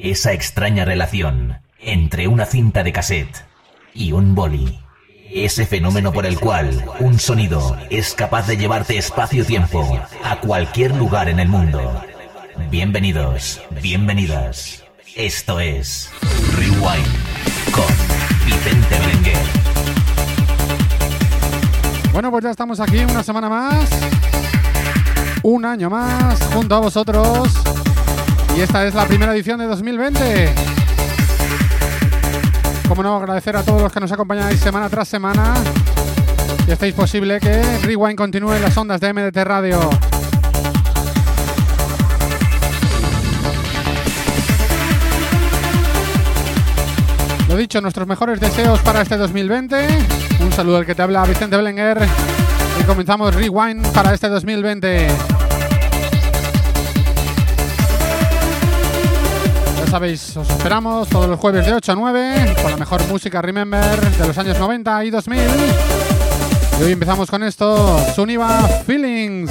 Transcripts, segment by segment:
Esa extraña relación entre una cinta de cassette y un boli. Ese fenómeno por el cual un sonido es capaz de llevarte espacio-tiempo a cualquier lugar en el mundo. Bienvenidos, bienvenidas. Esto es Rewind con Vicente Belenguer. Bueno, pues ya estamos aquí una semana más. Un año más junto a vosotros. Y esta es la primera edición de 2020. Como no, agradecer a todos los que nos acompañáis semana tras semana. Y estáis posible que Rewind continúe en las ondas de MDT Radio. Lo dicho, nuestros mejores deseos para este 2020. Un saludo al que te habla Vicente Belenguer. Y comenzamos Rewind para este 2020. Sabéis, os esperamos todos los jueves de 8 a 9 con la mejor música Remember de los años 90 y 2000. Y hoy empezamos con esto, Suniva Feelings.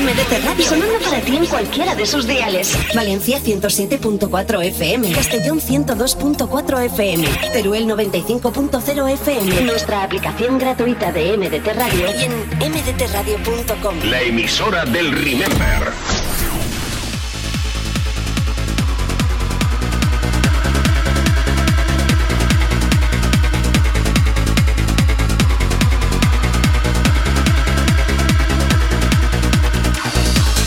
MDT Radio. Sonando para ti en cualquiera de sus diales. Valencia 107.4 FM. Castellón 102.4 FM. Teruel 95.0 FM. Nuestra aplicación gratuita de MDT Radio. Y en mdtradio.com. La emisora del Remember.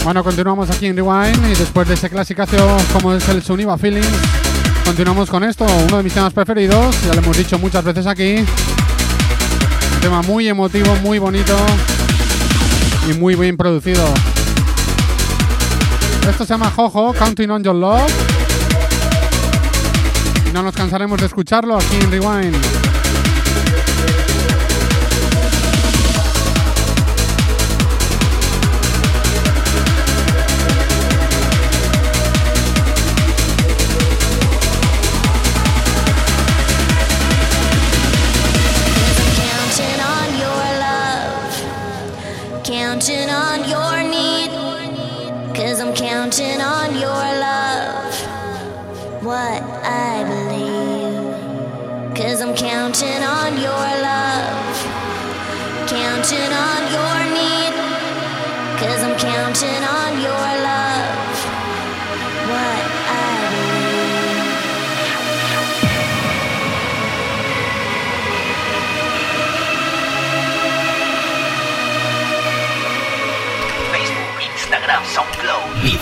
Bueno, continuamos aquí en Rewind y después de ese clasicazo como es el Suniva Feelings, continuamos con esto, uno de mis temas preferidos, ya lo hemos dicho muchas veces aquí. Un tema muy emotivo, muy bonito y muy bien producido. Esto se llama Jojo, Counting on Your Love. Y no nos cansaremos de escucharlo aquí en Rewind.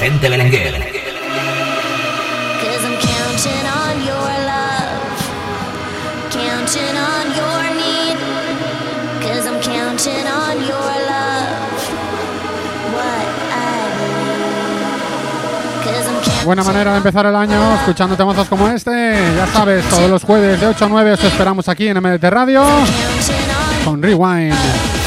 Vicente Belenguer. Buena manera de empezar el año escuchando temazos como este. Ya sabes, todos los jueves de 8 a 9 os esperamos aquí en MDT Radio con Rewind.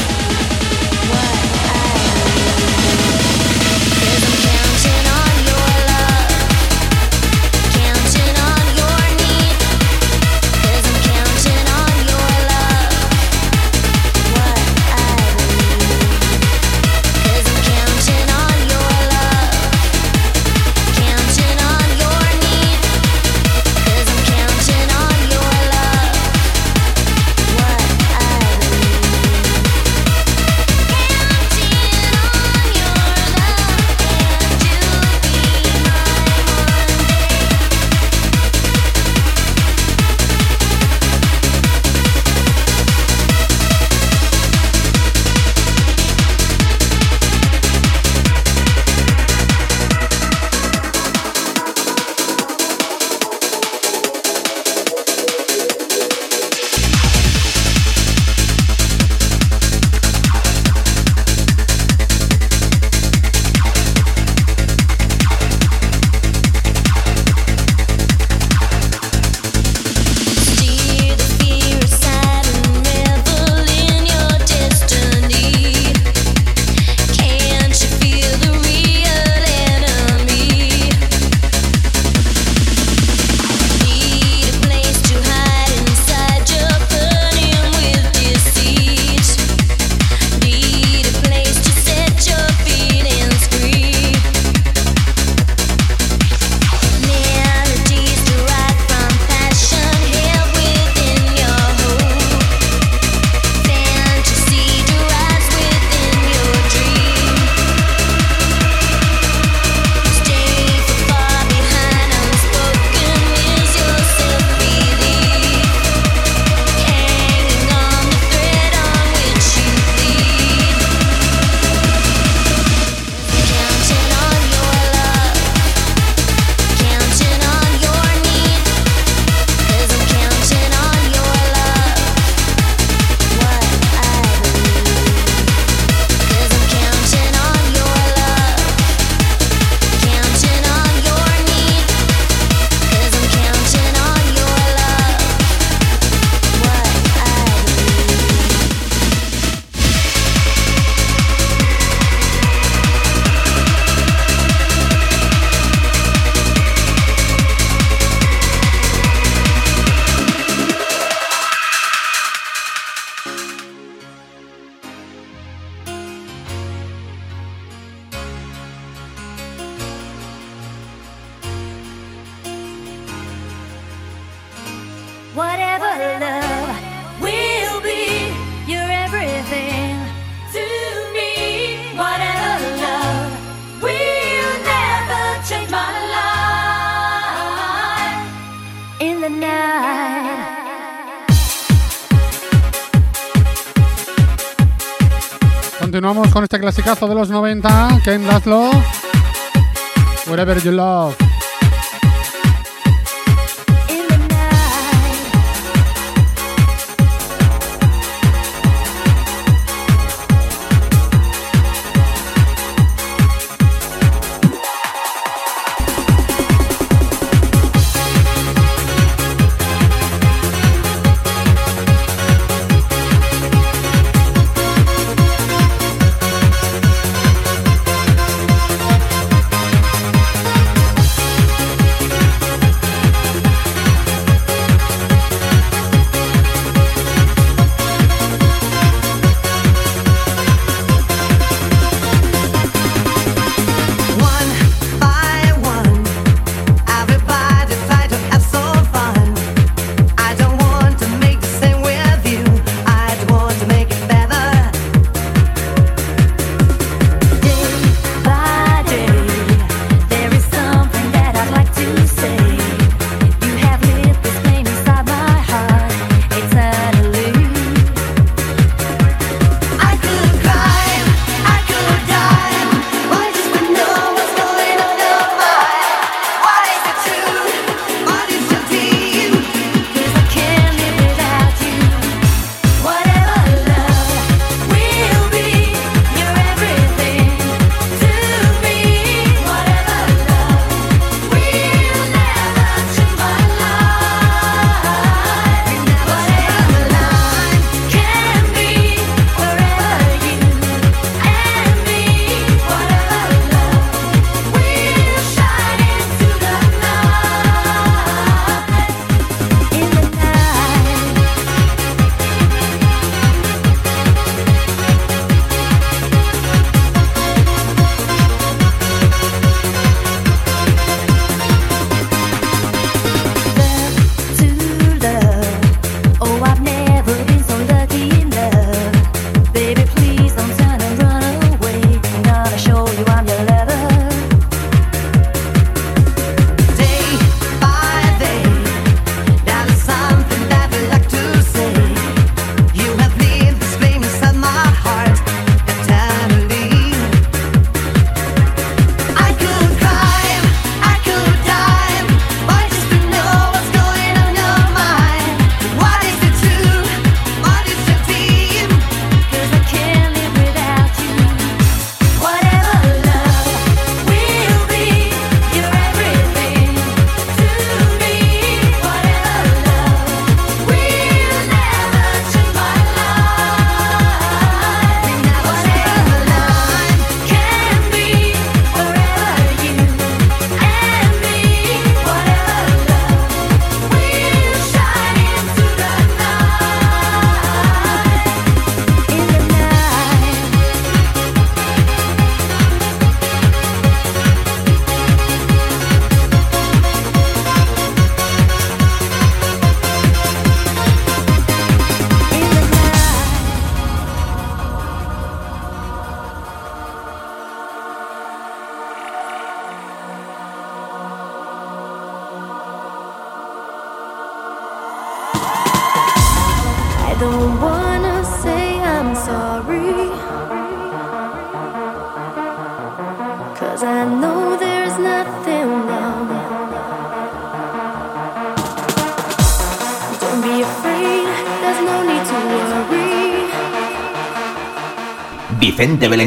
Con este clasicazo de los 90, Ken Laszlo, Wherever You Love.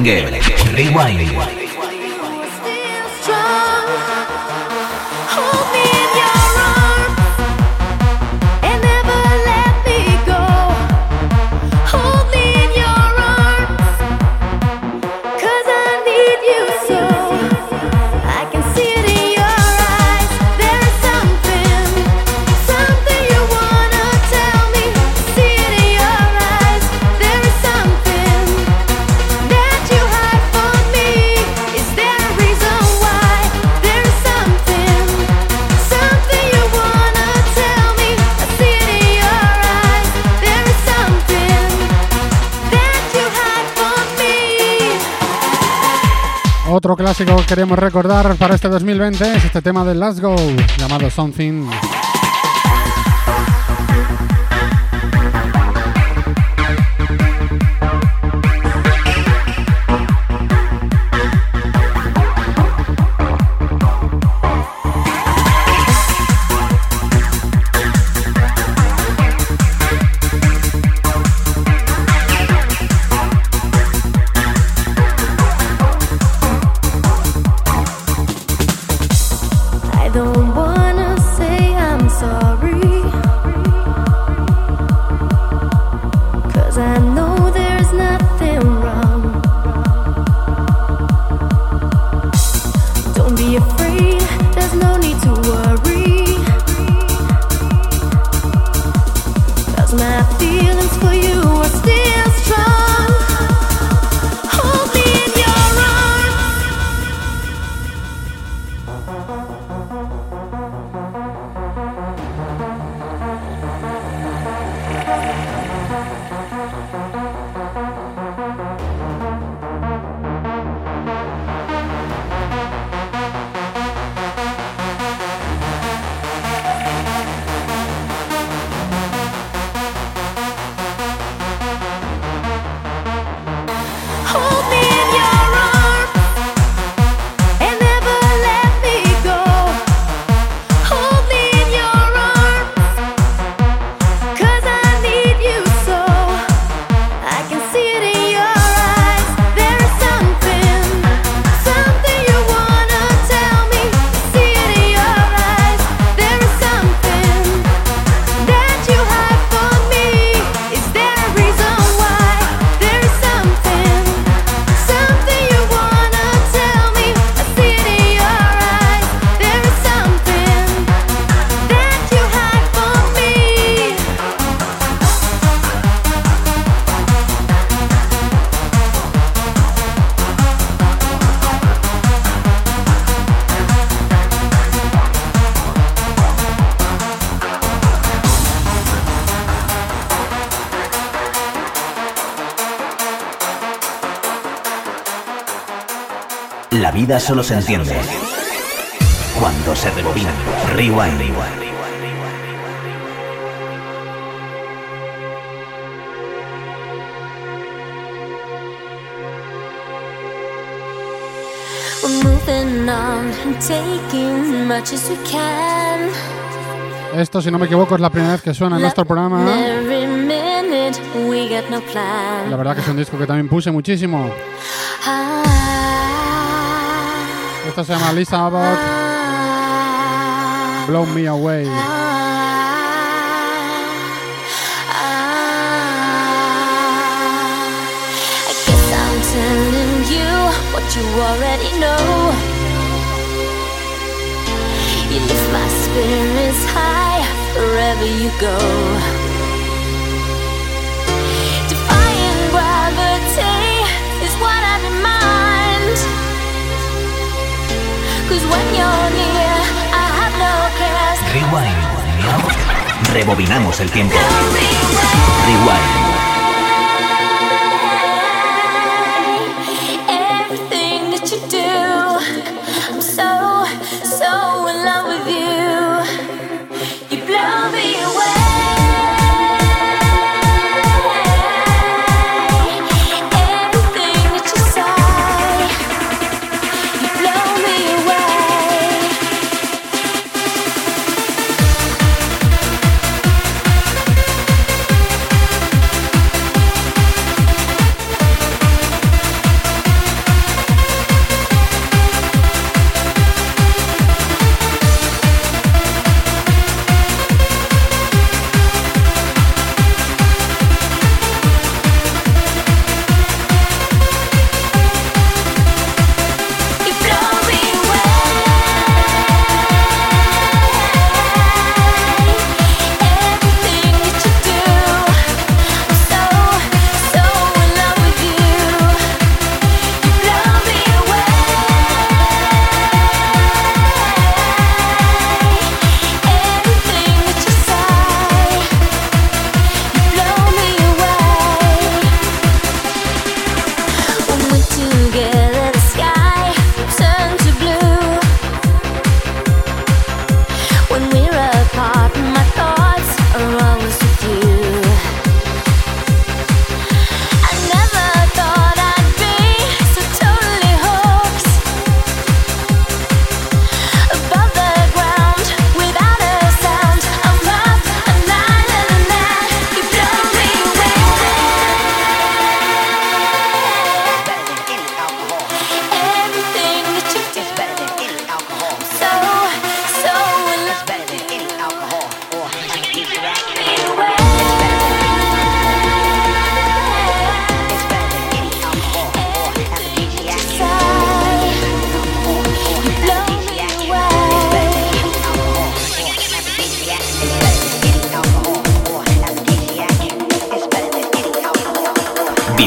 Vicente Belenguer. Rewind. Queremos recordar para este 2020 es este tema de Go, llamado Something. Solo se entiende cuando se rebobina. Rewind. Esto, si no me equivoco, es la primera vez que suena en nuestro programa. La verdad que es un disco que también puse muchísimo. Esto se llama Lisa Abbott. Blow Me Away. You already know. You lift my spirits high wherever you go. Rewind. Rebobinamos el tiempo. Rewind.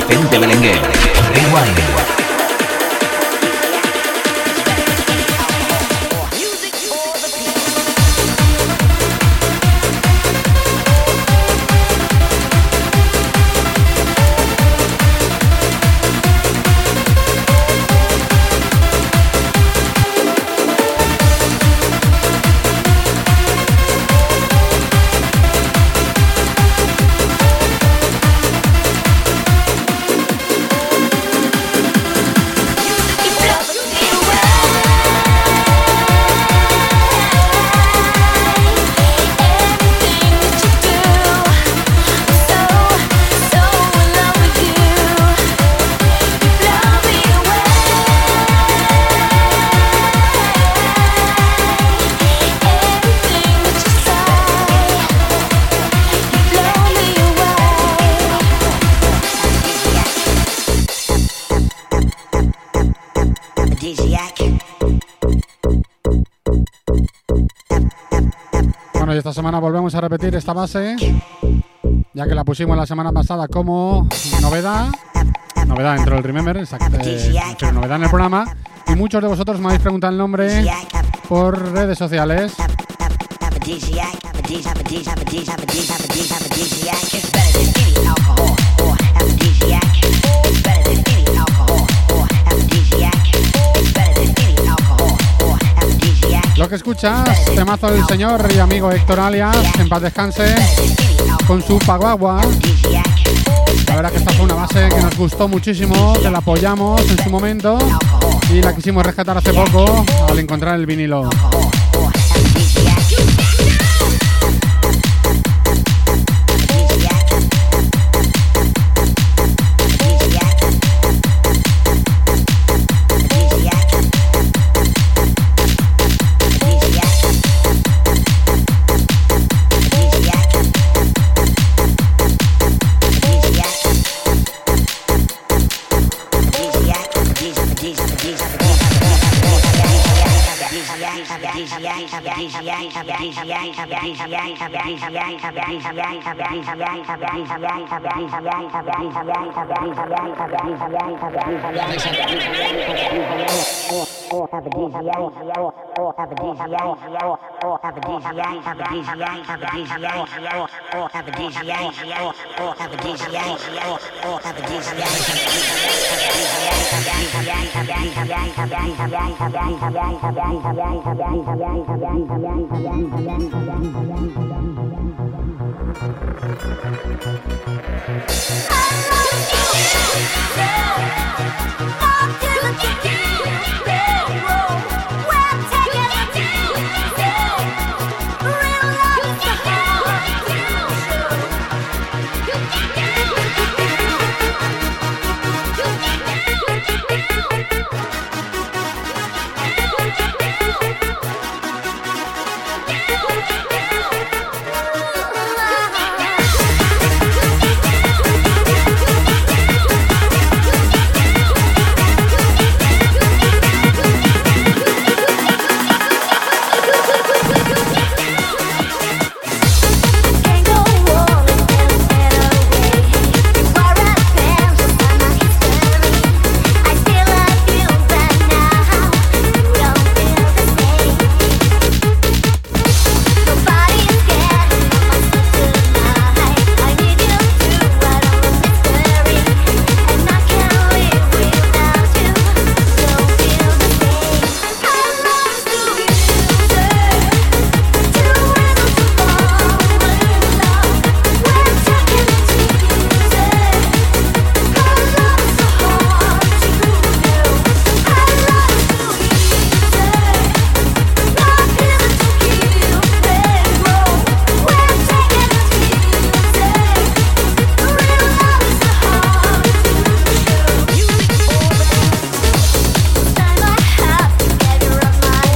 Vicente Belenguer. Rewind. Semana volvemos a repetir esta base, ya que la pusimos la semana pasada como novedad, novedad dentro del Remember, exacto, novedad en el programa, y muchos de vosotros me habéis preguntado el nombre por redes sociales. Lo que escuchas, temazo del señor y amigo Héctor Alias, en paz descanse, con su Paguagua. La verdad que esta fue una base que nos gustó muchísimo, que la apoyamos en su momento y la quisimos rescatar hace poco al encontrar el vinilo. aphrodisiac or have a DGI or or have a DGI or have a DGI have a DGI have a DGI or or have a DGI or have a DGI or have a DGI Hello!